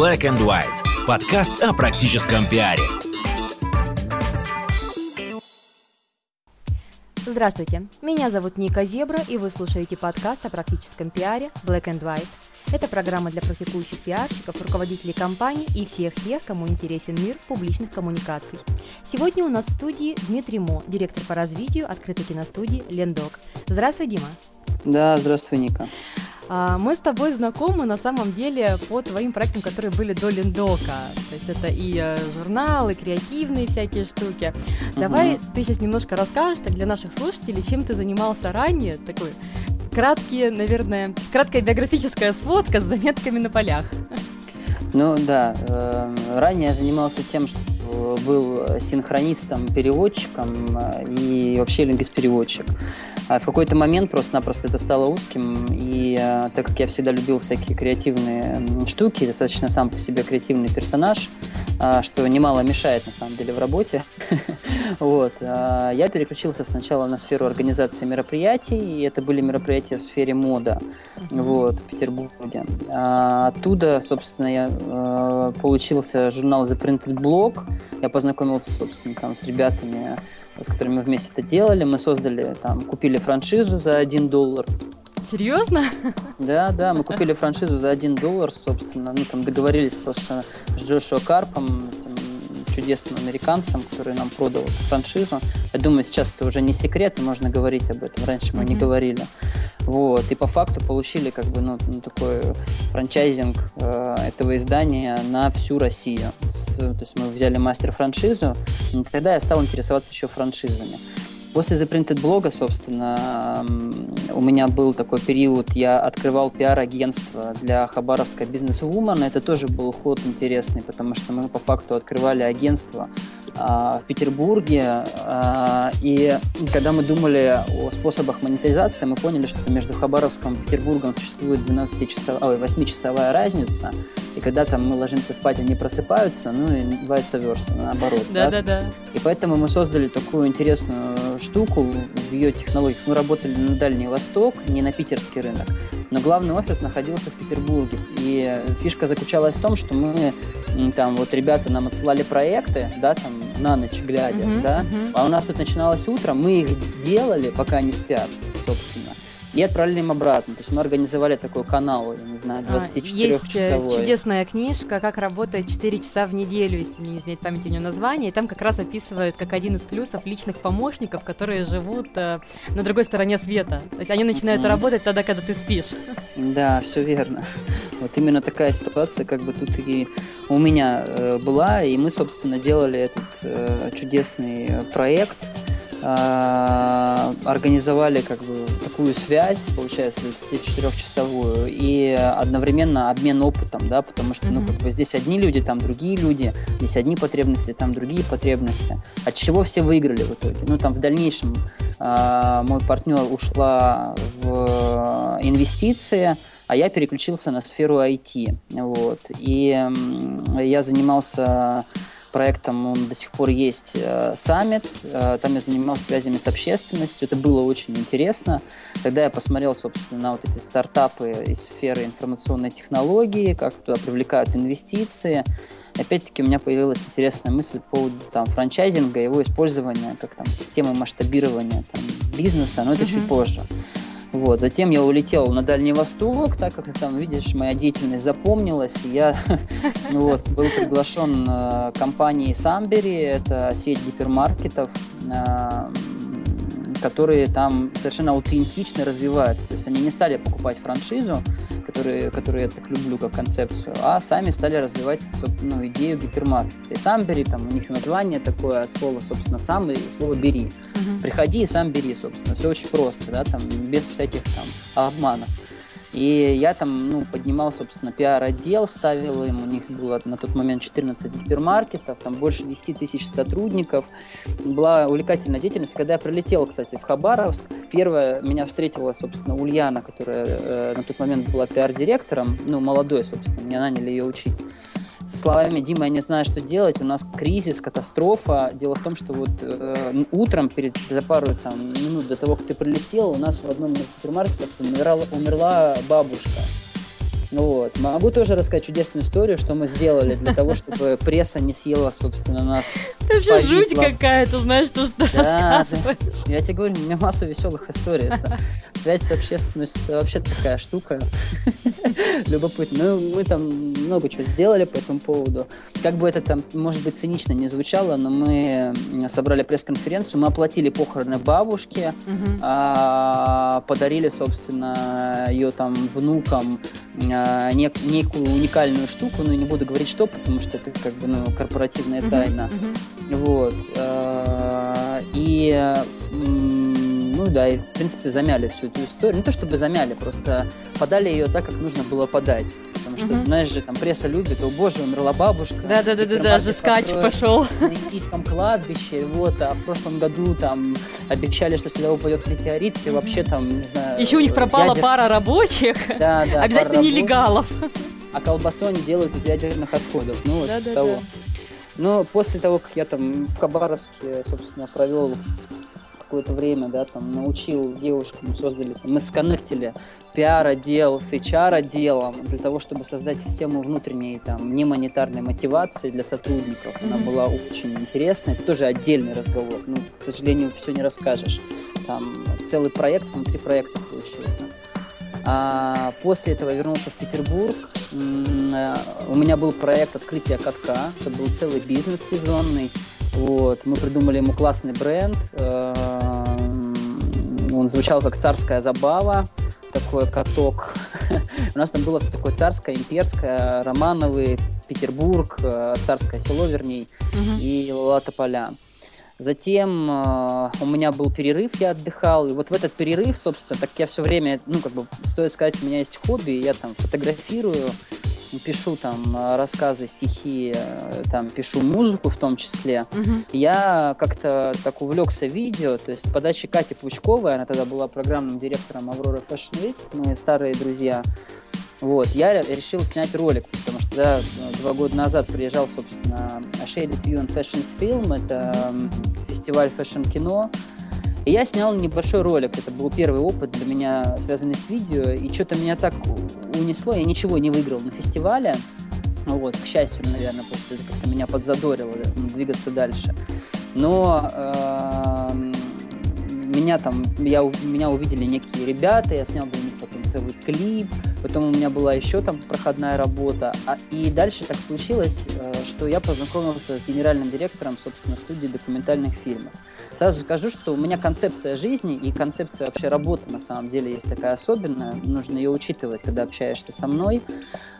Black and White. Подкаст о практическом пиаре. Здравствуйте, меня зовут Ника Зебра, и вы слушаете подкаст о практическом пиаре Black and White. Это программа для практикующих пиарщиков, руководителей компаний и всех тех, кому интересен мир публичных коммуникаций. Сегодня у нас в студии Дмитрий Мо, директор по развитию открытой киностудии «Лендок». Здравствуй, Дима. Да, здравствуй, Ника. А, мы с тобой знакомы на самом деле по твоим проектам, которые были до Линдока. То есть это и э, журналы, креативные всякие штуки. Угу. Давай ты сейчас немножко расскажешь так, для наших слушателей, чем ты занимался ранее, такой краткие, наверное, краткая биографическая сводка с заметками на полях. Ну да, э, ранее я занимался тем, что был синхронистом, переводчиком э, и вообще лингвист-переводчик. А в какой-то момент просто-напросто это стало узким, и э, так как я всегда любил всякие креативные штуки, достаточно сам по себе креативный персонаж, э, что немало мешает на самом деле в работе, вот, э, я переключился сначала на сферу организации мероприятий, и это были мероприятия в сфере мода, вот, в Петербурге. А оттуда, собственно, я э, получился журнал The Printed Blog, я познакомился, собственно, там с ребятами, с которыми мы вместе это делали. Мы создали, там, купили франшизу за 1 доллар. Серьезно? Да, да, мы купили франшизу за 1 доллар, собственно. Ну, там договорились просто с Джошуа Карпом, этим чудесным американцем, который нам продал эту франшизу. Я думаю, сейчас это уже не секрет, можно говорить об этом. Раньше мы mm-hmm. не говорили. Вот, и по факту получили как бы ну, ну такой франчайзинг э, этого издания на всю Россию. С, то есть мы взяли мастер-франшизу, тогда я стал интересоваться еще франшизами. После The Printed блога, собственно, у меня был такой период, я открывал пиар-агентство для Business Woman. Это тоже был ход интересный, потому что мы по факту открывали агентство в Петербурге. А, и когда мы думали о способах монетизации, мы поняли, что между Хабаровском и Петербургом существует 12-часовая, 8-часовая разница. И когда там мы ложимся спать, они просыпаются, ну и vice versa, наоборот. Да, да, да. И поэтому мы создали такую интересную штуку в ее технологиях. Мы работали на Дальний Восток, не на питерский рынок, но главный офис находился в Петербурге. И фишка заключалась в том, что мы там вот ребята нам отсылали проекты, да, там на ночь глядя, uh-huh, да, uh-huh. а у нас тут начиналось утро, мы их делали, пока они спят, собственно и отправили им обратно. То есть мы организовали такой канал, я не знаю, 24-часовой. А, есть чудесная книжка «Как работать 4 часа в неделю», если не изменяет память у нее название, и там как раз описывают как один из плюсов личных помощников, которые живут э, на другой стороне света. То есть они начинают mm-hmm. работать тогда, когда ты спишь. Да, все верно. Вот именно такая ситуация как бы тут и у меня э, была, и мы, собственно, делали этот э, чудесный проект – а, организовали как бы такую связь, получается, 24-часовую, и одновременно обмен опытом, да, потому что, ну, как бы здесь одни люди, там другие люди, здесь одни потребности, там другие потребности. От чего все выиграли в итоге? Ну, там в дальнейшем э, мой партнер ушла в инвестиции, а я переключился на сферу IT, вот, и э, я занимался проектом он до сих пор есть Summit. Э, там я занимался связями с общественностью. Это было очень интересно. Тогда я посмотрел, собственно, на вот эти стартапы из сферы информационной технологии, как туда привлекают инвестиции. Опять-таки у меня появилась интересная мысль по поводу там, франчайзинга, его использования как там системы масштабирования там, бизнеса, но это uh-huh. чуть позже. Вот. Затем я улетел на Дальний Восток, так как там, видишь, моя деятельность запомнилась. Я ну, вот, был приглашен э, компанией Самбери, это сеть гипермаркетов, э, которые там совершенно аутентично развиваются. То есть они не стали покупать франшизу, которые, которые я так люблю как концепцию, а сами стали развивать ну, идею гипермаркета. И сам бери, там у них название такое от слова, собственно, сам и слово бери. Uh-huh. Приходи и сам бери, собственно. Все очень просто, да, там без всяких там обманов. И я там, ну, поднимал, собственно, пиар-отдел, ставил им, у них было на тот момент 14 гипермаркетов, там больше 10 тысяч сотрудников. Была увлекательная деятельность. Когда я прилетел, кстати, в Хабаровск, первая меня встретила, собственно, Ульяна, которая э, на тот момент была пиар-директором, ну, молодой, собственно, меня наняли ее учить словами «Дима, я не знаю, что делать, у нас кризис, катастрофа». Дело в том, что вот э, утром, перед, за пару там, минут до того, как ты прилетел, у нас в одном из супермаркетов умерла, умерла бабушка. Вот. Могу тоже рассказать чудесную историю, что мы сделали для того, чтобы пресса не съела, собственно, нас. Это вообще жуть какая-то, знаешь, то, что да, рассказываешь. Я тебе говорю, у меня масса веселых историй. Это связь с общественностью это вообще такая штука. Любопытно. Ну, мы там много чего сделали по этому поводу. Как бы это там, может быть, цинично не звучало, но мы собрали пресс-конференцию, мы оплатили похороны бабушки, а, подарили, собственно, ее там внукам а, нек- некую уникальную штуку, но не буду говорить что, потому что это как бы ну, корпоративная тайна. Вот. А, и ну да, и в принципе замяли всю эту историю. Не то чтобы замяли, просто подали ее так, как нужно было подать. Потому что, угу. знаешь же, там пресса любит, о боже, умерла бабушка. Да, да, да, да, даже скач пошел. На индийском кладбище, вот, а в прошлом году там обещали, что сюда упадет метеорит, и вообще там, не знаю. Еще у них пропала ядер... пара рабочих. Да, да. Обязательно нелегалов. А колбасу они делают из ядерных отходов. Ну, вот да, да, того. Да. Но после того, как я там в Хабаровске, собственно, провел какое-то время, да, там, научил девушку, мы создали, мы сконнектили пиар-отдел с HR-отделом для того, чтобы создать систему внутренней, там, немонетарной мотивации для сотрудников. Она mm-hmm. была очень интересная. Это тоже отдельный разговор. Ну, к сожалению, все не расскажешь. Там целый проект, внутри проекта получился. А после этого вернулся в Петербург. Э, у меня был проект открытия катка. Это был целый бизнес сезонный. Вот. Мы придумали ему классный бренд. Эм, он звучал как «Царская забава», такой каток. У нас там было все такое царское, имперское, Романовый, Петербург, э, царское село, вернее, и Латополя. Затем э, у меня был перерыв, я отдыхал, и вот в этот перерыв, собственно, так я все время, ну, как бы, стоит сказать, у меня есть хобби, я там фотографирую, пишу там э, рассказы, стихи, э, там пишу музыку в том числе. Угу. Я как-то так увлекся видео, то есть подачи Кати Пучковой, она тогда была программным директором Авроры Fashion Week, мы старые друзья. Вот, я решил снять ролик, потому да, два года назад приезжал, собственно, Shaded View on Fashion Film, это фестиваль fashion -кино, и я снял небольшой ролик. Это был первый опыт для меня, связанный с видео. И что-то меня так унесло. Я ничего не выиграл на фестивале. Вот, к счастью, наверное, после этого как-то меня подзадорило двигаться дальше. Но э, меня там, я, меня увидели некие ребята, я снял для них потом целый клип, потом у меня была еще там проходная работа, а, и дальше так случилось, э, что я познакомился с генеральным директором, собственно, студии документальных фильмов. Сразу скажу, что у меня концепция жизни и концепция вообще работы на самом деле есть такая особенная, нужно ее учитывать, когда общаешься со мной.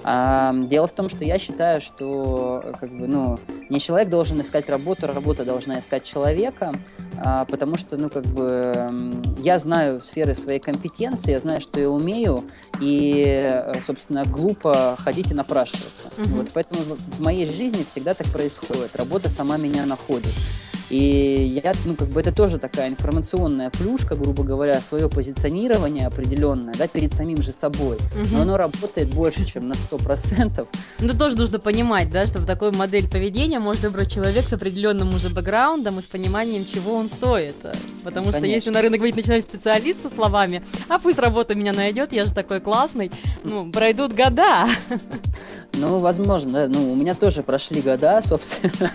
А, дело в том, что я считаю, что как бы, ну, не человек должен искать работу, работа должна искать человека, а, потому что, ну, как бы, я знаю сферы своей компетенции, я знаю, что я умею, и, собственно, глупо ходить и напрашиваться. Mm-hmm. Вот, поэтому в моей жизни всегда так происходит. Работа сама меня находит. И я, ну, как бы это тоже такая информационная плюшка, грубо говоря, свое позиционирование определенное, да, перед самим же собой. Угу. Но оно работает больше, чем на 100%. Ну, это тоже нужно понимать, да, что в такой модель поведения может выбрать человек с определенным уже бэкграундом и с пониманием, чего он стоит. Потому Конечно. что если на рынок выйдет начинающий специалист со словами, а пусть работа меня найдет, я же такой классный, ну, пройдут года. Ну, возможно. Ну, у меня тоже прошли года, собственно.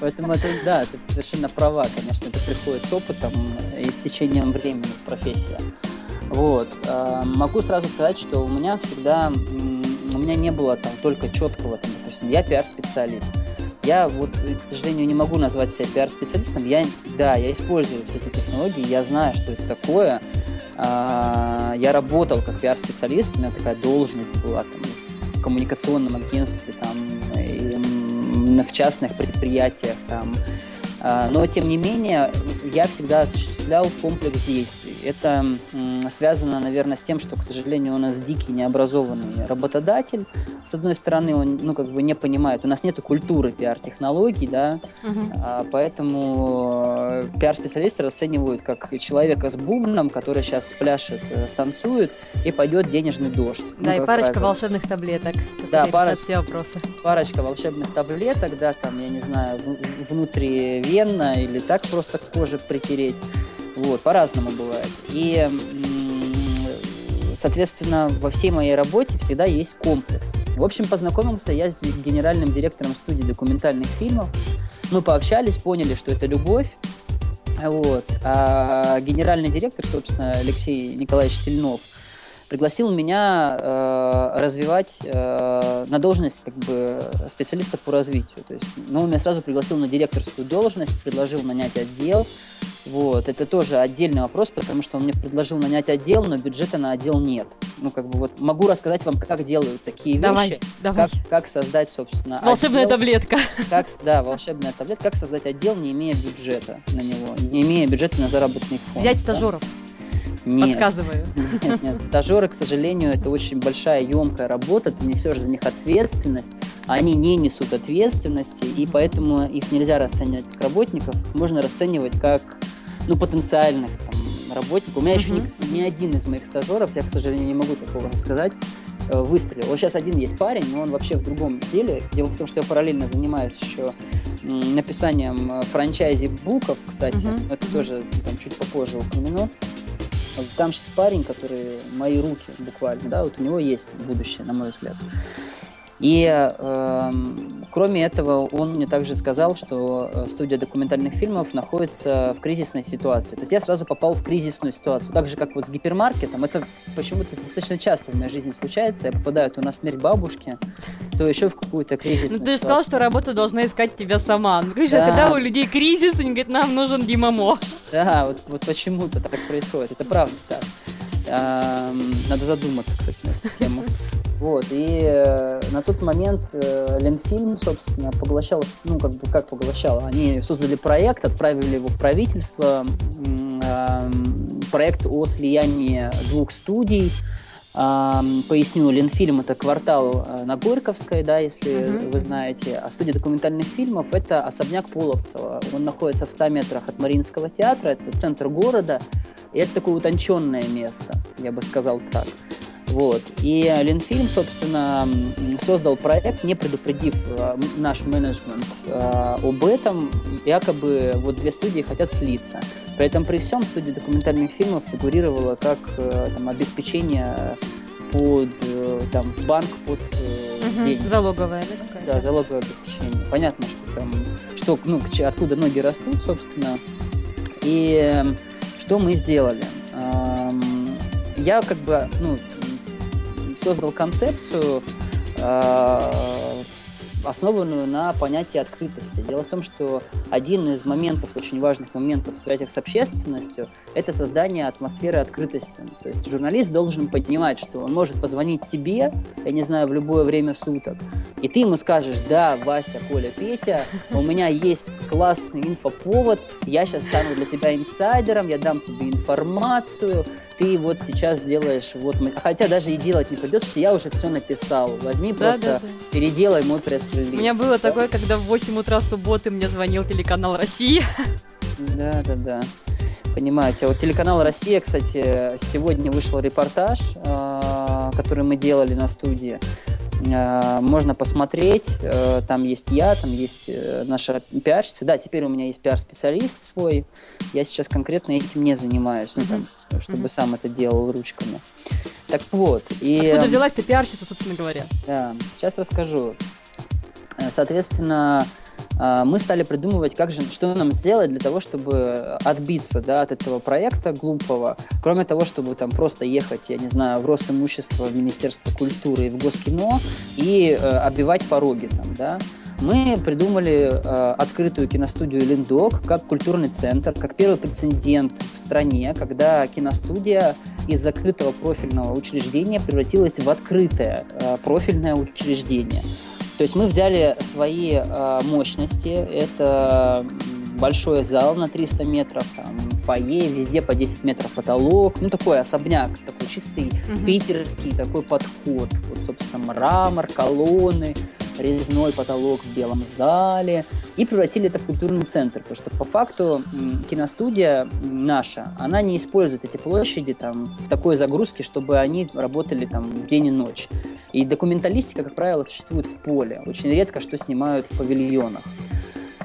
Поэтому это, да, ты совершенно права, конечно, это приходит с опытом и с течением времени в профессии. Вот. А, могу сразу сказать, что у меня всегда, у меня не было там только четкого, там, допустим, я пиар-специалист. Я вот, к сожалению, не могу назвать себя пиар-специалистом. Я, да, я использую все эти технологии, я знаю, что это такое. А, я работал как пиар-специалист, у меня такая должность была там коммуникационном агентстве, там, и в частных предприятиях, там, а, но, тем не менее, я всегда осуществлял комплекс действий. Это связано, наверное, с тем, что, к сожалению, у нас дикий необразованный работодатель. С одной стороны, он, ну, как бы не понимает, у нас нет культуры пиар-технологий, да, uh-huh. поэтому э, пиар-специалисты расценивают как человека с бубном, который сейчас спляшет, э, станцует, и пойдет денежный дождь. Да, ну, и парочка правило. волшебных таблеток. Да, парочка, все вопросы. парочка волшебных таблеток, да, там, я не знаю, внутри венно или так просто к коже притереть. Вот, по-разному бывает. И соответственно, во всей моей работе всегда есть комплекс. В общем, познакомился я с генеральным директором студии документальных фильмов. Мы пообщались, поняли, что это любовь. Вот. А генеральный директор, собственно, Алексей Николаевич Тельнов, пригласил меня э, развивать э, на должность как бы специалиста по развитию. То есть, ну, он меня сразу пригласил на директорскую должность, предложил нанять отдел. Вот, это тоже отдельный вопрос, потому что он мне предложил нанять отдел, но бюджета на отдел нет. Ну, как бы вот могу рассказать вам, как делают такие давай, вещи. Давай. Как, как создать, собственно, Волшебная отдел, таблетка. Как, да, волшебная таблетка. Как создать отдел, не имея бюджета на него, не имея бюджета на заработный фонд. Взять стажеров. Да? Нет. Подсказываю. Нет, нет. Стажеры, к сожалению, это очень большая, емкая работа, ты несешь за них ответственность, они не несут ответственности, и поэтому их нельзя расценивать как работников, можно расценивать как ну, потенциальных там, работников. У меня еще ни, ни один из моих стажеров, я, к сожалению, не могу такого сказать, э, выстрелил. Вот сейчас один есть парень, но он вообще в другом деле. Дело в том, что я параллельно занимаюсь еще написанием э, франчайзи-буков, кстати. Uh-huh. Это тоже там, чуть попозже упомяну. Там сейчас парень, который мои руки буквально, да, вот у него есть будущее, на мой взгляд. И э, кроме этого, он мне также сказал, что э, студия документальных фильмов находится в кризисной ситуации. То есть я сразу попал в кризисную ситуацию. Так же, как вот с гипермаркетом. Это почему-то достаточно часто в моей жизни случается. Я попадаю то на смерть бабушки, то еще в какую-то кризисную Ну ты же сказал, что работа должна искать тебя сама. Ну, конечно, да. когда у людей кризис, они говорят, нам нужен Димамо. Да, вот, вот почему-то так происходит. Это правда так. Эм, надо задуматься, кстати, на эту тему. Вот, и э, на тот момент э, Ленфильм, собственно, поглощал, ну, как бы, как поглощал, они создали проект, отправили его в правительство, э, проект о слиянии двух студий, э, поясню, Ленфильм это квартал э, на Горьковской, да, если uh-huh. вы знаете, а студия документальных фильмов это особняк Половцева, он находится в 100 метрах от Мариинского театра, это центр города, и это такое утонченное место, я бы сказал так. Вот. И Ленфильм, собственно, создал проект, не предупредив э, наш менеджмент э, об этом. Якобы вот две студии хотят слиться. При этом при всем студия документальных фильмов фигурировала как э, там, обеспечение под там, банк под угу, деньги. Залоговое, да? Да, залоговое обеспечение. Понятно, что там, что, ну, откуда ноги растут, собственно. И что мы сделали? Я как бы, ну, создал концепцию, э, основанную на понятии открытости. Дело в том, что один из моментов, очень важных моментов в связях с общественностью, это создание атмосферы открытости. То есть журналист должен понимать, что он может позвонить тебе, я не знаю, в любое время суток, и ты ему скажешь, да, Вася, Коля, Петя, у меня есть классный инфоповод, я сейчас стану для тебя инсайдером, я дам тебе информацию, ты вот сейчас делаешь, вот, хотя даже и делать не придется, я уже все написал. Возьми да, просто, да, да. переделай мой пресс-релиз. У меня было да? такое, когда в 8 утра субботы мне звонил телеканал «Россия». Да, да, да. Понимаете. Вот телеканал «Россия», кстати, сегодня вышел репортаж, а, который мы делали на студии. Э, можно посмотреть, э, там есть я, там есть э, наша пиарщица. Да, теперь у меня есть пиар-специалист свой. Я сейчас конкретно этим не занимаюсь, ну, там, чтобы сам это делал ручками. Так вот. И... Откуда взялась ты пиарщица, собственно говоря? Да, сейчас расскажу. Соответственно, мы стали придумывать, как же, что нам сделать для того, чтобы отбиться да, от этого проекта глупого. Кроме того, чтобы там просто ехать, я не знаю, в Росимущество, в Министерство культуры и в Госкино и э, оббивать пороги там, да. Мы придумали э, открытую киностудию «Линдок» как культурный центр, как первый прецедент в стране, когда киностудия из закрытого профильного учреждения превратилась в открытое э, профильное учреждение. То есть мы взяли свои э, мощности, это большой зал на 300 метров, там, фойе, везде по 10 метров потолок, ну такой особняк, такой чистый угу. питерский такой подход, вот собственно мрамор, колонны, резной потолок в белом зале и превратили это в культурный центр, потому что по факту киностудия наша, она не использует эти площади там в такой загрузке, чтобы они работали там день и ночь. И документалистика, как правило, существует в поле. Очень редко что снимают в павильонах.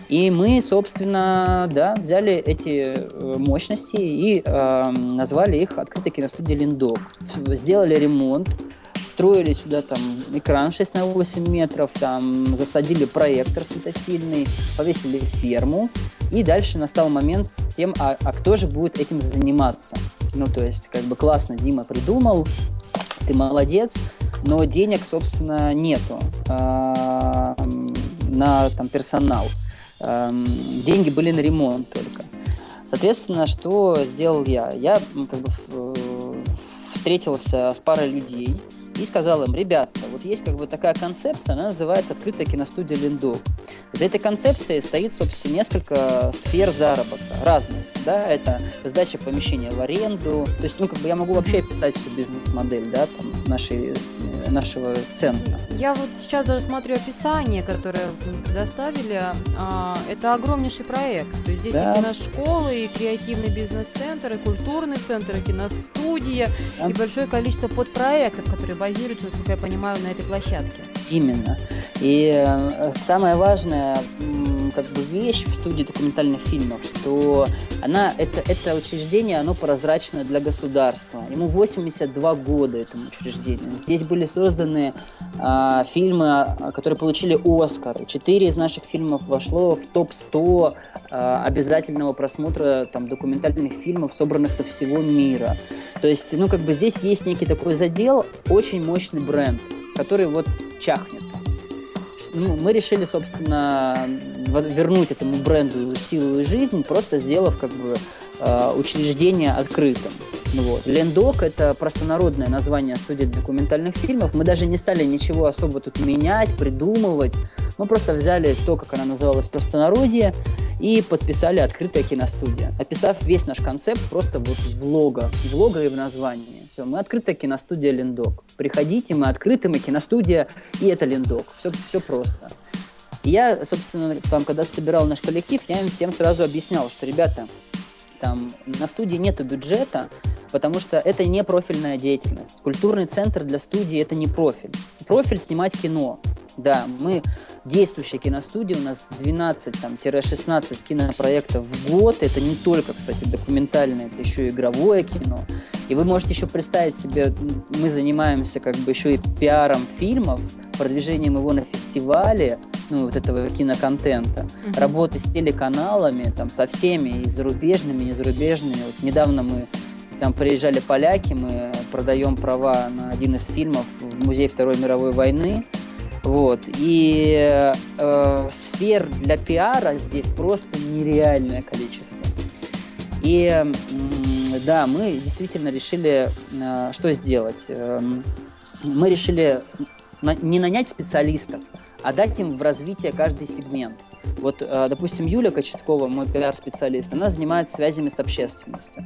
И мы, собственно, да, взяли эти э, мощности и э, назвали их открытой киностудией Линдок. Сделали ремонт, строили сюда там экран 6 на 8 метров, там засадили проектор светосильный, повесили ферму, и дальше настал момент с тем, а, а кто же будет этим заниматься. Ну, то есть, как бы классно Дима придумал, ты молодец, но денег, собственно, нету э, на там, персонал. Э, деньги были на ремонт только. Соответственно, что сделал я? Я как бы э, встретился с парой людей, и сказал им, ребята, вот есть как бы такая концепция, она называется «Открытая киностудия Линдо». За этой концепцией стоит, собственно, несколько сфер заработка, разных, да, это сдача помещения в аренду, то есть, ну, как бы я могу вообще описать всю бизнес-модель, да, там, нашей нашего центра. Я вот сейчас даже смотрю описание, которое вы предоставили. А, это огромнейший проект. То есть здесь да. и киношколы, и креативный бизнес-центр, и культурный центр, и киностудия, да. и большое количество подпроектов, которые базируются, как я понимаю, на этой площадке. Именно. И э, самое важное, как бы вещь в студии документальных фильмов, что она, это, это учреждение, оно прозрачное для государства. Ему 82 года этому учреждению. Здесь были созданы а, фильмы, а, которые получили Оскар. Четыре из наших фильмов вошло в топ-100 а, обязательного просмотра там, документальных фильмов, собранных со всего мира. То есть, ну, как бы здесь есть некий такой задел, очень мощный бренд, который вот чахнет ну, мы решили, собственно, вернуть этому бренду силу и жизнь, просто сделав как бы э, учреждение открытым. Ну вот. Лендок – это простонародное название студии документальных фильмов. Мы даже не стали ничего особо тут менять, придумывать. Мы просто взяли то, как она называлась простонародье, и подписали открытая киностудия, описав весь наш концепт просто вот в лого, в лого и в названии. Все, мы открытая киностудия Лендок. Приходите, мы открыты, мы киностудия, и это Лендок. Все, все просто. И я, собственно, там, когда собирал наш коллектив, я им всем сразу объяснял, что, ребята, там на студии нету бюджета, потому что это не профильная деятельность. Культурный центр для студии это не профиль. Профиль снимать кино. Да, мы действующая киностудия, у нас 12-16 кинопроектов в год. Это не только, кстати, документальное, это еще и игровое кино. И вы можете еще представить себе, мы занимаемся как бы еще и пиаром фильмов, продвижением его на фестивале, ну, вот этого киноконтента, uh-huh. работы с телеканалами, там, со всеми, и зарубежными, и незарубежными. Вот недавно мы там приезжали поляки, мы продаем права на один из фильмов в Музей Второй мировой войны. Вот. И э, сфер для пиара здесь просто нереальное количество. И э, да, мы действительно решили, э, что сделать. Э, мы решили на, не нанять специалистов, а дать им в развитие каждый сегмент. Вот, э, допустим, Юля Кочеткова, мой пиар-специалист, она занимается связями с общественностью.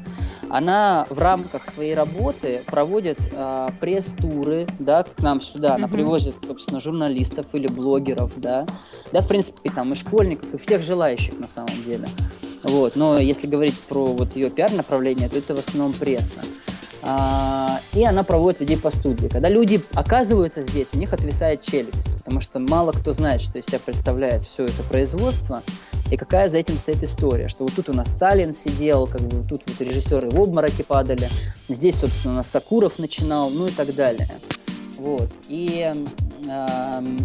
Она в рамках своей работы проводит э, пресс-туры, да, к нам сюда. Она uh-huh. привозит, собственно, журналистов или блогеров, да. Да, в принципе, там и школьников, и всех желающих на самом деле. Вот. Но если говорить про вот ее пиар-направление, то это в основном пресса. А, и она проводит людей по студии. Когда люди оказываются здесь, у них отвисает челюсть, потому что мало кто знает, что из себя представляет все это производство и какая за этим стоит история, что вот тут у нас Сталин сидел, как бы тут вот режиссеры в обмороке падали, здесь, собственно, у нас Сакуров начинал, ну и так далее. Вот. И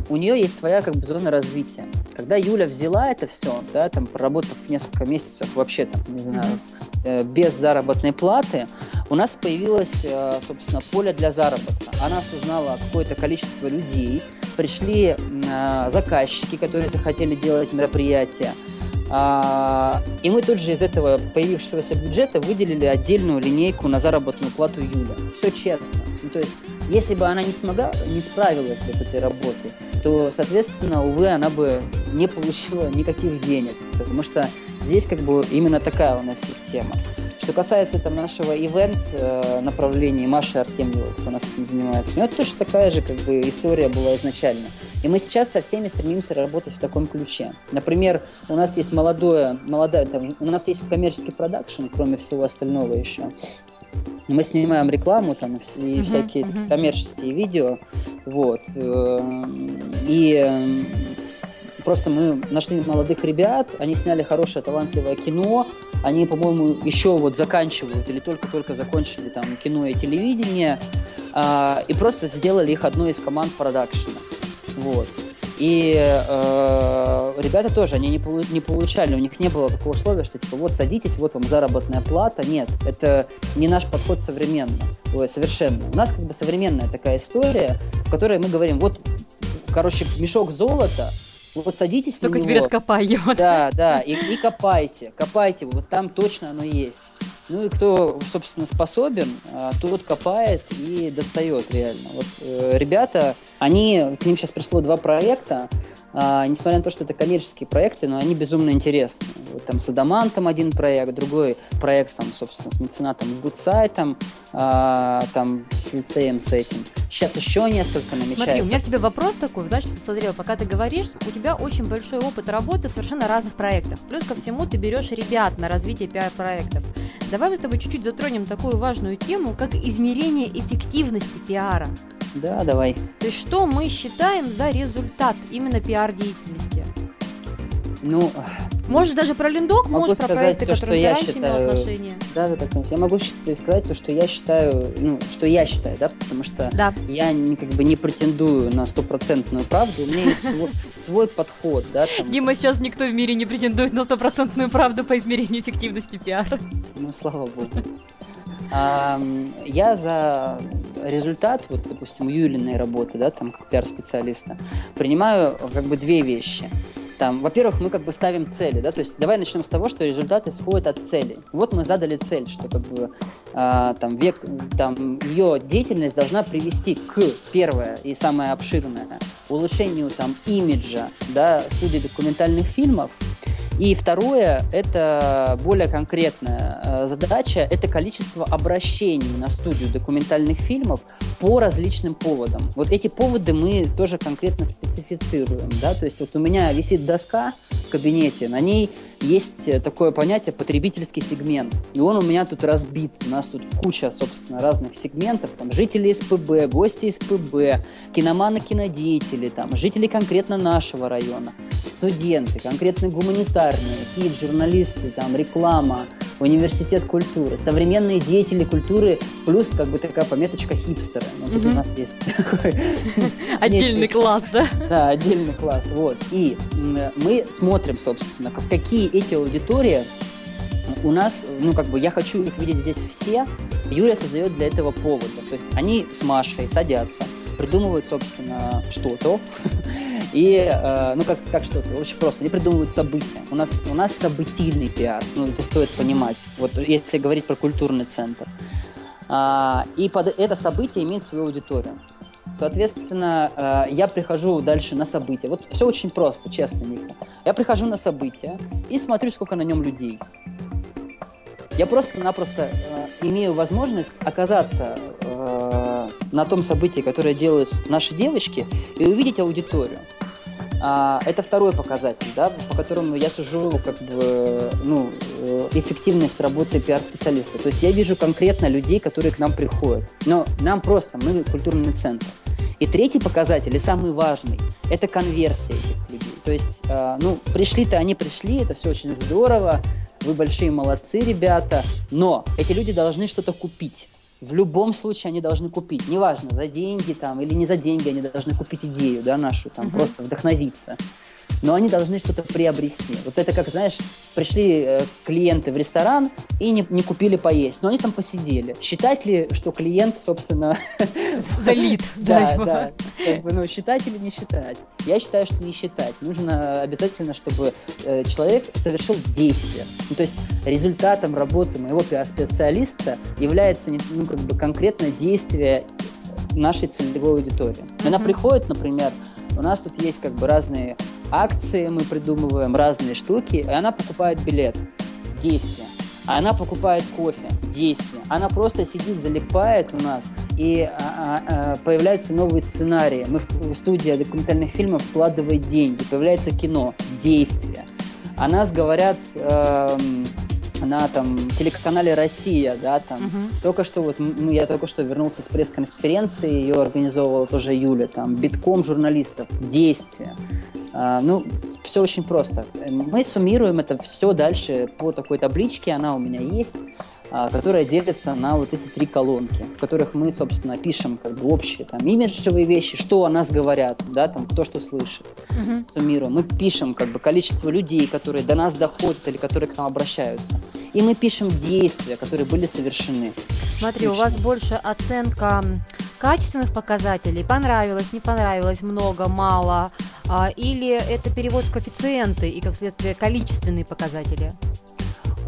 у нее есть своя как бы зона развития. Когда Юля взяла это все, да, там проработав несколько месяцев вообще там, не знаю, э, без заработной платы, у нас появилось, э, собственно, поле для заработка. Она осознала какое-то количество людей, пришли э, заказчики, которые захотели делать мероприятия, а, и мы тут же из этого появившегося бюджета выделили отдельную линейку на заработную плату Юля. Все честно. Ну, то есть, если бы она не смогла, не справилась с этой работой, то, соответственно, увы, она бы не получила никаких денег. Потому что здесь как бы именно такая у нас система. Что касается там нашего ивент э, направления Маши Артемьевой, кто у нас этим занимается, ну, это точно такая же как бы история была изначально. И мы сейчас со всеми стремимся работать в таком ключе. Например, у нас есть молодое, молодая, там, у нас есть коммерческий продакшн, кроме всего остального еще. Мы снимаем рекламу там и uh-huh, всякие uh-huh. коммерческие видео, вот. Э, и просто мы нашли молодых ребят, они сняли хорошее, талантливое кино, они, по-моему, еще вот заканчивают или только-только закончили там кино и телевидение, э, и просто сделали их одной из команд продакшена. Вот. И э, ребята тоже, они не, полу- не получали, у них не было такого условия, что типа вот садитесь, вот вам заработная плата. Нет, это не наш подход современно, ой, совершенно. У нас как бы современная такая история, в которой мы говорим, вот, короче, мешок золота, вот садитесь Только на теперь него. откопай его. Да, да, и, и копайте, копайте, вот там точно оно есть. Ну и кто, собственно, способен, а, тот копает и достает реально. Вот э, ребята, они, к ним сейчас пришло два проекта, а, несмотря на то, что это коммерческие проекты, но они безумно интересны. Вот там с Адамантом один проект, другой проект, там, собственно, с меценатом Гудсайтом, а, там с лицеем с этим. Сейчас еще несколько намечается. Смотри, у меня к тебе вопрос такой, значит, смотри, пока ты говоришь, у тебя очень большой опыт работы в совершенно разных проектах. Плюс ко всему ты берешь ребят на развитие пиар-проектов. Давай мы с тобой чуть-чуть затронем такую важную тему, как измерение эффективности пиара. Да, давай. То есть что мы считаем за результат именно пиар-деятельности? Ну, Можешь даже про линдок, Могу можешь про сказать проекты, то, к что которым ты я считаю- отношение. Да, да, так, я могу сказать то, что я считаю, ну, что я считаю, да, потому что Да. я не, как бы не претендую на стопроцентную правду, у меня есть свой, свой подход, да, там, Дима, сейчас никто в мире не претендует на стопроцентную правду по измерению эффективности пиара. ну, слава богу. Я за результат, вот, допустим, Юлиной работы, да, там, как пиар-специалиста, принимаю как бы две вещи. Там, во-первых, мы как бы ставим цели, да, то есть давай начнем с того, что результат исходит от цели. Вот мы задали цель, что как бы а, там век, там ее деятельность должна привести к первое и самое обширное улучшению там имиджа, да, студии документальных фильмов. И второе, это более конкретная э, задача, это количество обращений на студию документальных фильмов по различным поводам. Вот эти поводы мы тоже конкретно специфицируем, да, то есть вот у меня висит доска в кабинете, на ней есть э, такое понятие потребительский сегмент, и он у меня тут разбит, у нас тут куча, собственно, разных сегментов, там, жители СПБ, гости СПБ, киноманы, кинодеятели, там, жители конкретно нашего района, студенты, конкретно гуманитарные, КИД, журналисты, там, реклама, университет культуры, современные деятели культуры, плюс как бы такая пометочка хипстеры. Ну, тут Мгм. у нас есть такой Отдельный класс, да? да, отдельный класс. Вот. И мы смотрим, собственно, как- какие эти аудитории у нас, ну, как бы, я хочу их видеть здесь все. Юля создает для этого повода. То есть они с Машей садятся, придумывают, собственно, что-то. И, э, ну, как, как что-то, очень просто. Они придумывают события. У нас, у нас событийный пиар. Ну, это стоит понимать. Вот если говорить про культурный центр. А, и под это событие имеет свою аудиторию. Соответственно, э, я прихожу дальше на событие. Вот все очень просто, честно, Ника. Я прихожу на событие и смотрю, сколько на нем людей. Я просто-напросто э, имею возможность оказаться э, на том событии, которое делают наши девочки, и увидеть аудиторию. А, это второй показатель, да, по которому я сужу как бы, ну, э, эффективность работы пиар-специалиста. То есть я вижу конкретно людей, которые к нам приходят. Но нам просто, мы культурный центр. И третий показатель, и самый важный, это конверсия этих людей. То есть, э, ну, пришли-то они пришли, это все очень здорово, вы большие молодцы, ребята, но эти люди должны что-то купить. В любом случае они должны купить, неважно, за деньги там или не за деньги, они должны купить идею, да, нашу, там, Мгм. просто вдохновиться. Но они должны что-то приобрести. Вот это как, знаешь, пришли э, клиенты в ресторан и не, не купили поесть, но они там посидели. Считать ли, что клиент, собственно, Залит. да, да. Как бы, ну, считать или не считать? Я считаю, что не считать. Нужно обязательно, чтобы э, человек совершил действие. Ну, то есть результатом работы моего пиар-специалиста является ну, как бы конкретное действие нашей целевой аудитории. Она приходит, например, у нас тут есть как бы разные акции, мы придумываем разные штуки, и она покупает билет. Действие. А Она покупает кофе, действие. Она просто сидит, залипает у нас, и а, а, а, появляются новые сценарии. Мы в, студия документальных фильмов вкладывает деньги, появляется кино, действие. О нас говорят эм, на там телеканале Россия, да, там. Мгм. Только что вот м, я только что вернулся с пресс-конференции, ее организовывала тоже Юля, там битком журналистов, действия. А, ну, все очень просто. Мы суммируем это все дальше по такой табличке, она у меня есть, которая делится на вот эти три колонки, в которых мы, собственно, пишем как бы общие там имиджевые вещи, что о нас говорят, да, там кто что слышит. Uh-huh. Суммируем. Мы пишем как бы количество людей, которые до нас доходят или которые к нам обращаются. И мы пишем действия, которые были совершены. Смотри, у вас больше оценка качественных показателей, понравилось, не понравилось, много, мало, а, или это перевод в коэффициенты и, как следствие, количественные показатели?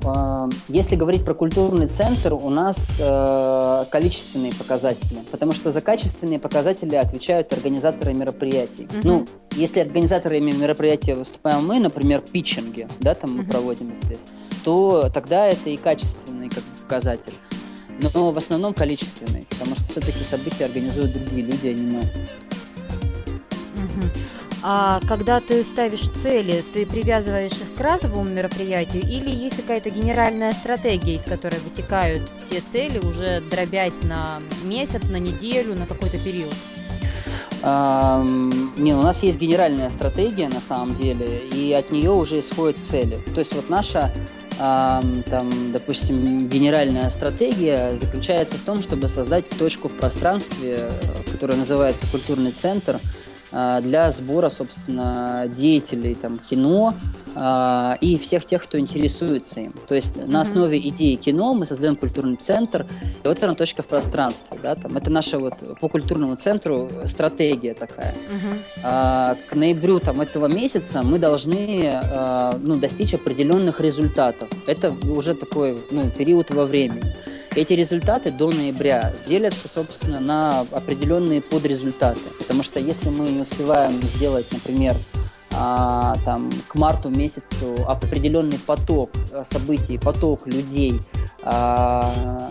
А, если говорить про культурный центр, у нас э, количественные показатели, потому что за качественные показатели отвечают организаторы мероприятий. Uh-huh. Ну, если организаторами мероприятия выступаем мы, например, питчинги, да, там uh-huh. мы проводим здесь, то тогда это и качественный как показатель но в основном количественный, потому что все-таки события организуют другие люди, а не мы. А когда ты ставишь цели, ты привязываешь их к разовому мероприятию или есть какая-то генеральная стратегия, из которой вытекают все цели, уже дробясь на месяц, на неделю, на какой-то период? Не, у нас есть генеральная стратегия на самом деле, и от нее уже исходят цели. То есть вот наша там, допустим, генеральная стратегия заключается в том, чтобы создать точку в пространстве, которая называется культурный центр, для сбора, собственно, деятелей там, кино э, и всех тех, кто интересуется им. То есть mm-hmm. на основе идеи кино мы создаем культурный центр, и вот она точка в пространстве. Да, там, это наша вот по культурному центру стратегия такая. Mm-hmm. А, к ноябрю там, этого месяца мы должны а, ну, достичь определенных результатов. Это уже такой ну, период во времени. Эти результаты до ноября делятся, собственно, на определенные подрезультаты. Потому что если мы не успеваем сделать, например, а, там, к марту месяцу определенный поток а, событий, поток людей, а,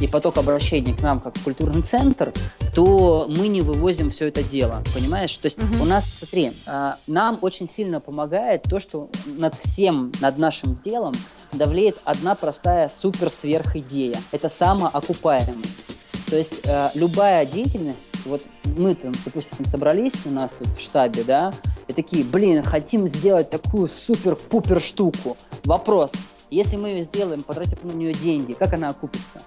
и поток обращений к нам как в культурный центр, то мы не вывозим все это дело, понимаешь? То есть угу. у нас, смотри, а, нам очень сильно помогает то, что над всем, над нашим делом давлеет одна простая супер-сверх идея. Это самоокупаемость. То есть а, любая деятельность, вот мы там, допустим, собрались у нас тут в штабе, да, и такие, блин, хотим сделать такую супер-пупер штуку. Вопрос, если мы ее сделаем, потратив на нее деньги, как она окупится?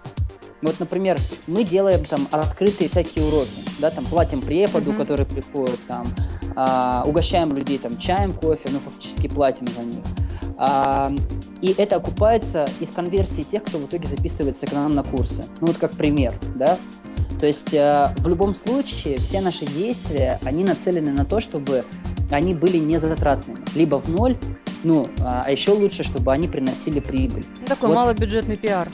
Вот, например, мы делаем там открытые всякие уроки, да, там платим преподу, mm-hmm. который приходит, там, а, угощаем людей там чаем, кофе, ну, фактически платим за них. А, и это окупается из конверсии тех, кто в итоге записывается к нам на курсы. Ну, вот как пример, да. То есть э, в любом случае все наши действия, они нацелены на то, чтобы они были не затратными. Либо в ноль, ну, а еще лучше, чтобы они приносили прибыль. Ну, такой вот. малобюджетный пиар.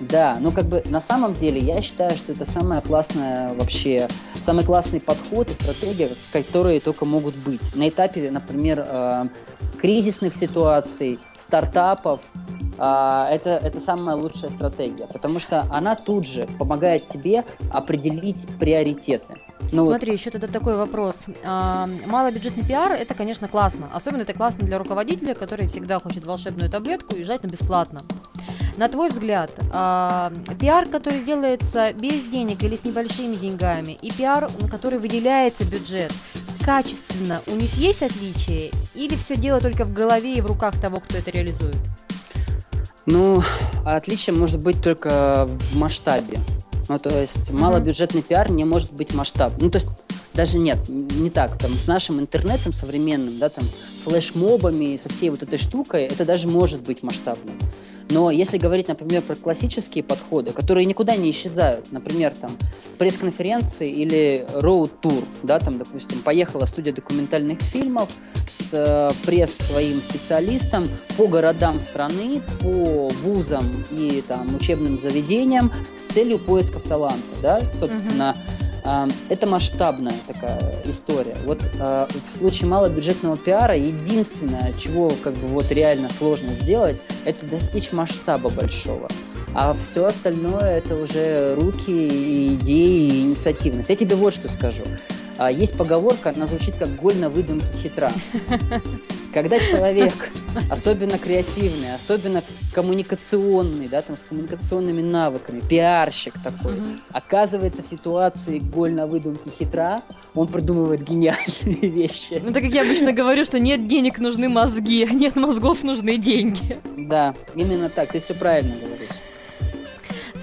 Да, ну как бы на самом деле я считаю, что это самая классная вообще, самый классный подход и стратегия, которые только могут быть. На этапе, например, э, кризисных ситуаций, стартапов, э, это, это самая лучшая стратегия, потому что она тут же помогает тебе определить приоритеты. Ну, Смотри, вот. еще тогда такой вопрос. А, малобюджетный пиар это, конечно, классно. Особенно это классно для руководителя, который всегда хочет волшебную таблетку и на бесплатно. На твой взгляд, э, пиар, который делается без денег или с небольшими деньгами, и пиар, на который выделяется бюджет, качественно, у них есть отличия? Или все дело только в голове и в руках того, кто это реализует? Ну, отличие может быть только в масштабе. Ну, то есть mm-hmm. малобюджетный пиар не может быть масштаб. Ну, то есть даже нет, не так. Там, с нашим интернетом современным, да, там, флешмобами, со всей вот этой штукой, это даже может быть масштабным. Но если говорить, например, про классические подходы, которые никуда не исчезают, например, там пресс-конференции или роуд-тур, да, там, допустим, поехала студия документальных фильмов с э, пресс своим специалистом по городам страны, по вузам и там учебным заведениям с целью поиска таланта, да, собственно, uh-huh это масштабная такая история. Вот э, в случае малобюджетного пиара единственное, чего как бы вот реально сложно сделать, это достичь масштаба большого. А все остальное это уже руки, идеи, инициативность. Я тебе вот что скажу. А, есть поговорка, она звучит как «голь на выдумке хитра». Когда человек, особенно креативный, особенно коммуникационный, да, там с коммуникационными навыками, пиарщик такой, угу. оказывается в ситуации голь на выдумке хитра, он придумывает гениальные вещи. Ну, так как я обычно говорю, что нет денег, нужны мозги, а нет мозгов, нужны деньги. Да, именно так, ты все правильно говоришь.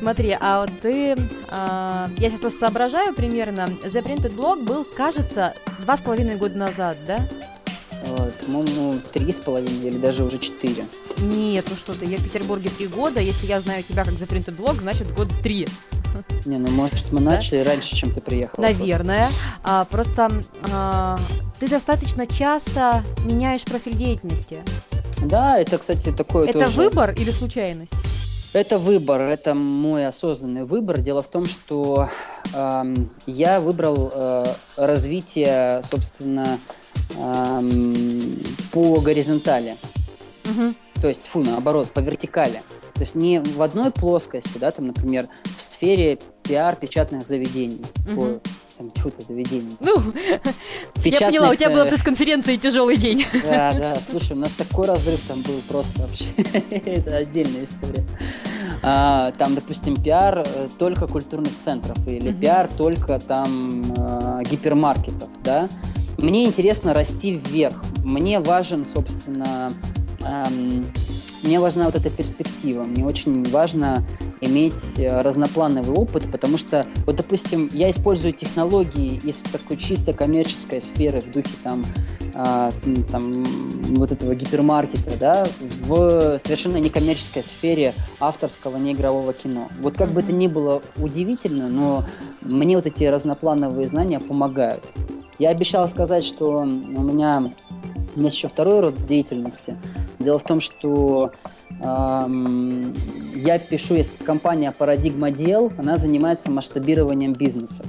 Смотри, а вот ты, а, я сейчас просто соображаю примерно, The Printed Blog был, кажется, два с половиной года назад, да? По-моему, три с половиной или даже уже четыре. Нет, ну что ты, я в Петербурге три года, если я знаю тебя как The Printed Blog, значит год три. Не, ну может мы начали да? раньше, чем ты приехал. Наверное. А, просто а, ты достаточно часто меняешь профиль деятельности. Да, это, кстати, такое Это тоже... выбор или случайность? Это выбор, это мой осознанный выбор. Дело в том, что э, я выбрал э, развитие, собственно, э, по горизонтали. Угу. То есть, фу, наоборот, по вертикали. То есть не в одной плоскости, да, там, например, в сфере пиар печатных заведений. Угу. Там, чего-то заведений. Ну, Печатных, я поняла, у тебя была пресс-конференция и тяжелый день. Да, да, слушай, у нас такой разрыв там был просто вообще. Это отдельная история. А, там, допустим, пиар э, только культурных центров или uh-huh. пиар только там э, гипермаркетов, да. Мне интересно расти вверх. Мне важен, собственно, эм, мне важна вот эта перспектива. Мне очень важно иметь э, разноплановый опыт, потому что, вот, допустим, я использую технологии из такой чисто коммерческой сферы в духе там, э, там вот этого гипермаркета, да, в совершенно некоммерческой сфере авторского неигрового кино. Вот как mm-hmm. бы это ни было удивительно, но мне вот эти разноплановые знания помогают. Я обещал сказать, что у меня у меня еще второй род деятельности. Дело в том, что эм, я пишу, есть компания Paradigma Дел, она занимается масштабированием бизнеса.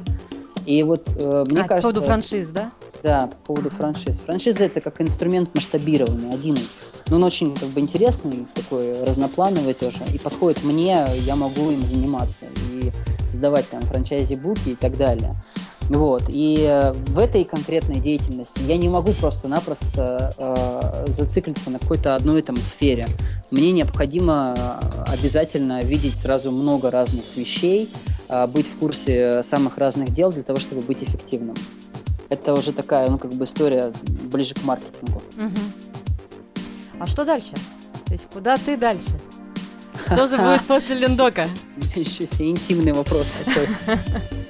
И вот э, мне а, кажется... По поводу франшиз, да? Да, по поводу франшиз. Франшиза это как инструмент масштабирования, один из. Но он очень как бы интересный, такой разноплановый тоже. И подходит мне, я могу им заниматься и создавать там франчайзи-буки и так далее. Вот. И э, в этой конкретной деятельности я не могу просто-напросто э, зациклиться на какой-то одной там сфере. Мне необходимо э, обязательно видеть сразу много разных вещей, э, быть в курсе самых разных дел для того, чтобы быть эффективным. Это уже такая, ну, как бы история ближе к маркетингу. Угу. А что дальше? То есть куда ты дальше? Что же будет после Лендока? Еще себе интимный вопрос такой.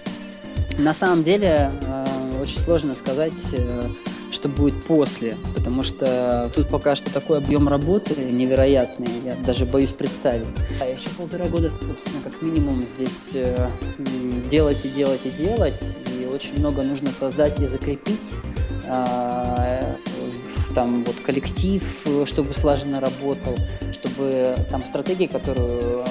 На самом деле э, очень сложно сказать, э, что будет после, потому что тут пока что такой объем работы невероятный, я даже боюсь представить. А еще полтора года, собственно, как минимум здесь э, делать и делать и делать, и очень много нужно создать и закрепить там вот коллектив, чтобы слаженно работал, чтобы там стратегия, которую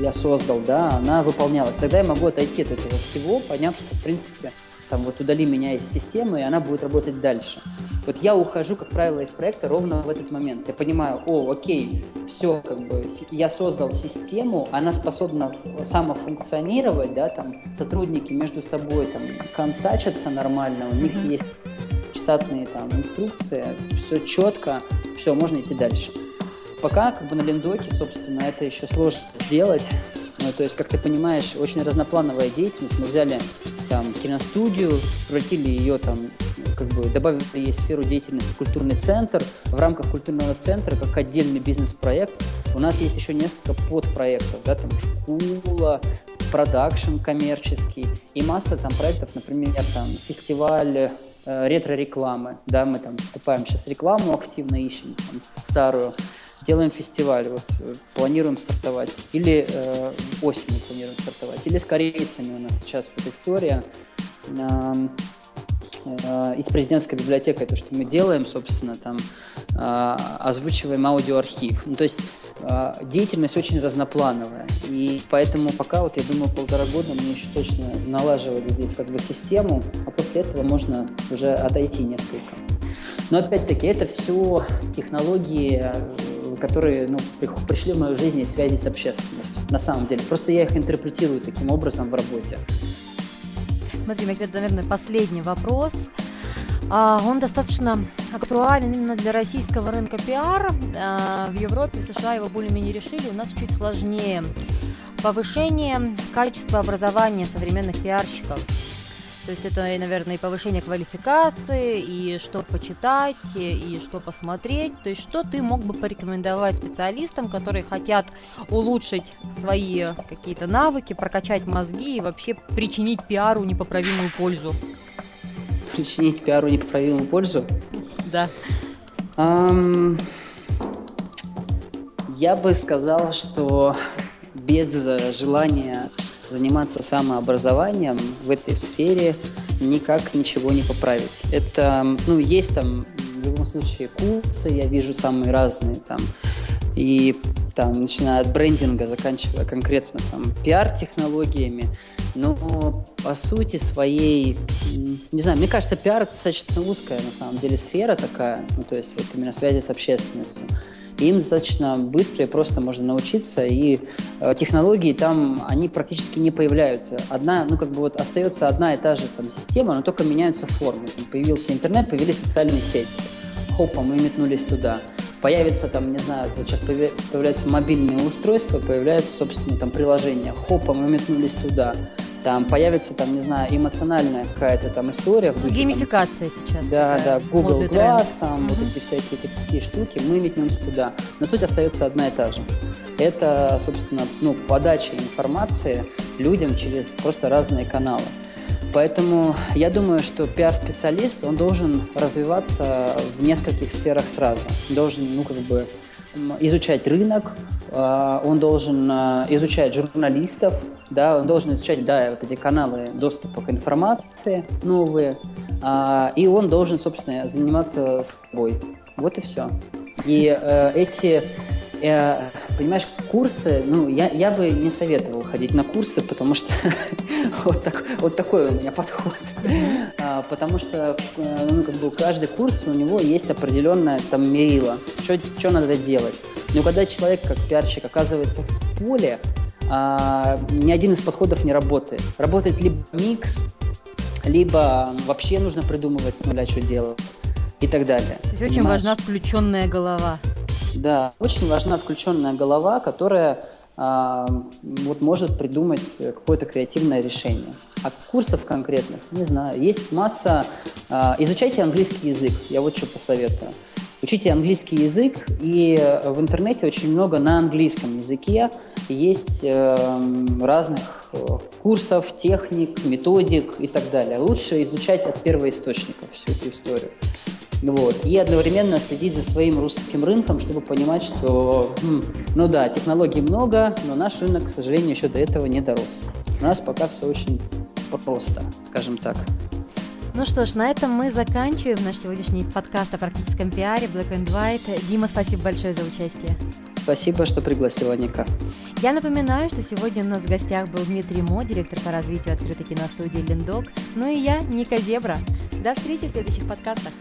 я создал, да, она выполнялась. Тогда я могу отойти от этого всего, поняв, что, в принципе, там вот удали меня из системы, и она будет работать дальше. Вот я ухожу, как правило, из проекта ровно в этот момент. Я понимаю, о, окей, все, как бы, я создал систему, она способна самофункционировать, да, там, сотрудники между собой, там, контачатся нормально, у них есть штатные, там, инструкции, все четко, все, можно идти дальше. Пока как бы на лендоке, собственно, это еще сложно сделать. Ну, то есть, как ты понимаешь, очень разноплановая деятельность. Мы взяли там киностудию, превратили ее там, как бы добавили ей сферу деятельности культурный центр. В рамках культурного центра, как отдельный бизнес-проект, у нас есть еще несколько подпроектов, да, там школа, продакшн коммерческий и масса там проектов, например, там фестиваль э, ретро-рекламы, да, мы там вступаем сейчас рекламу активно ищем, там, старую, делаем фестиваль, вот, э, планируем стартовать, или э, осенью планируем стартовать, или с корейцами у нас сейчас вот история э, э, и с президентской библиотекой, то, что мы делаем, собственно, там э, озвучиваем аудиоархив. Ну, то есть э, деятельность очень разноплановая, и поэтому пока, вот я думаю, полтора года мне еще точно налаживать здесь как бы систему, а после этого можно уже отойти несколько. Но опять-таки это все технологии которые ну, пришли в мою жизнь из связи с общественностью, на самом деле. Просто я их интерпретирую таким образом в работе. Смотри, у меня, наверное, последний вопрос. А, он достаточно актуален именно для российского рынка пиар. А, в Европе, в США его более-менее решили, у нас чуть сложнее. Повышение качества образования современных пиарщиков. То есть это, наверное, и повышение квалификации, и что почитать, и что посмотреть. То есть что ты мог бы порекомендовать специалистам, которые хотят улучшить свои какие-то навыки, прокачать мозги и вообще причинить пиару непоправимую пользу? причинить пиару непоправимую пользу? Да. Um, я бы сказал, что без желания заниматься самообразованием в этой сфере никак ничего не поправить. Это, ну, есть там в любом случае курсы, я вижу самые разные там, и там, начиная от брендинга, заканчивая конкретно там пиар-технологиями. Но по сути своей, не знаю, мне кажется, пиар достаточно узкая на самом деле сфера такая, ну то есть вот именно связи с общественностью. Им достаточно быстро и просто можно научиться, и э, технологии там, они практически не появляются. Одна, ну как бы вот остается одна и та же там система, но только меняются формы. Появился интернет, появились социальные сети. Хопа, мы метнулись туда появится там, не знаю, вот сейчас появляются мобильные устройства, появляются, собственно, там приложения. Хопа, мы метнулись туда. Там появится, там, не знаю, эмоциональная какая-то там история. В Геймификация там, сейчас. Да, да, Google Glass, тренд. там mm-hmm. вот эти всякие такие штуки, мы метнемся туда. Но суть остается одна и та же. Это, собственно, ну, подача информации людям через просто разные каналы. Поэтому я думаю, что пиар-специалист, он должен развиваться в нескольких сферах сразу. Должен, ну, как бы, изучать рынок, а, он должен а, изучать журналистов, да, он должен изучать, да, вот эти каналы доступа к информации новые, а, и он должен, собственно, заниматься собой. Вот и все. И э, эти э, понимаешь, курсы, ну, я, я бы не советовал ходить на курсы, потому что вот, так, вот такой у меня подход. А, потому что, э, ну, как бы каждый курс, у него есть определенное там мерило, что надо делать. Но когда человек, как пиарщик, оказывается в поле, а, ни один из подходов не работает. Работает либо микс, либо вообще нужно придумывать с нуля, что делать и так далее. То есть очень важна включенная голова. Да, очень важна включенная голова, которая а, вот может придумать какое-то креативное решение. А курсов конкретных, не знаю. Есть масса... А, изучайте английский язык, я вот что посоветую. Учите английский язык, и в интернете очень много на английском языке есть э, разных э, курсов, техник, методик и так далее. Лучше изучать от первоисточников всю эту историю. Вот. И одновременно следить за своим русским рынком, чтобы понимать, что, ну да, технологий много, но наш рынок, к сожалению, еще до этого не дорос. У нас пока все очень просто, скажем так. Ну что ж, на этом мы заканчиваем наш сегодняшний подкаст о практическом пиаре Black and White. Дима, спасибо большое за участие. Спасибо, что пригласила Ника. Я напоминаю, что сегодня у нас в гостях был Дмитрий Мо, директор по развитию открытой киностудии «Линдок», ну и я, Ника Зебра. До встречи в следующих подкастах.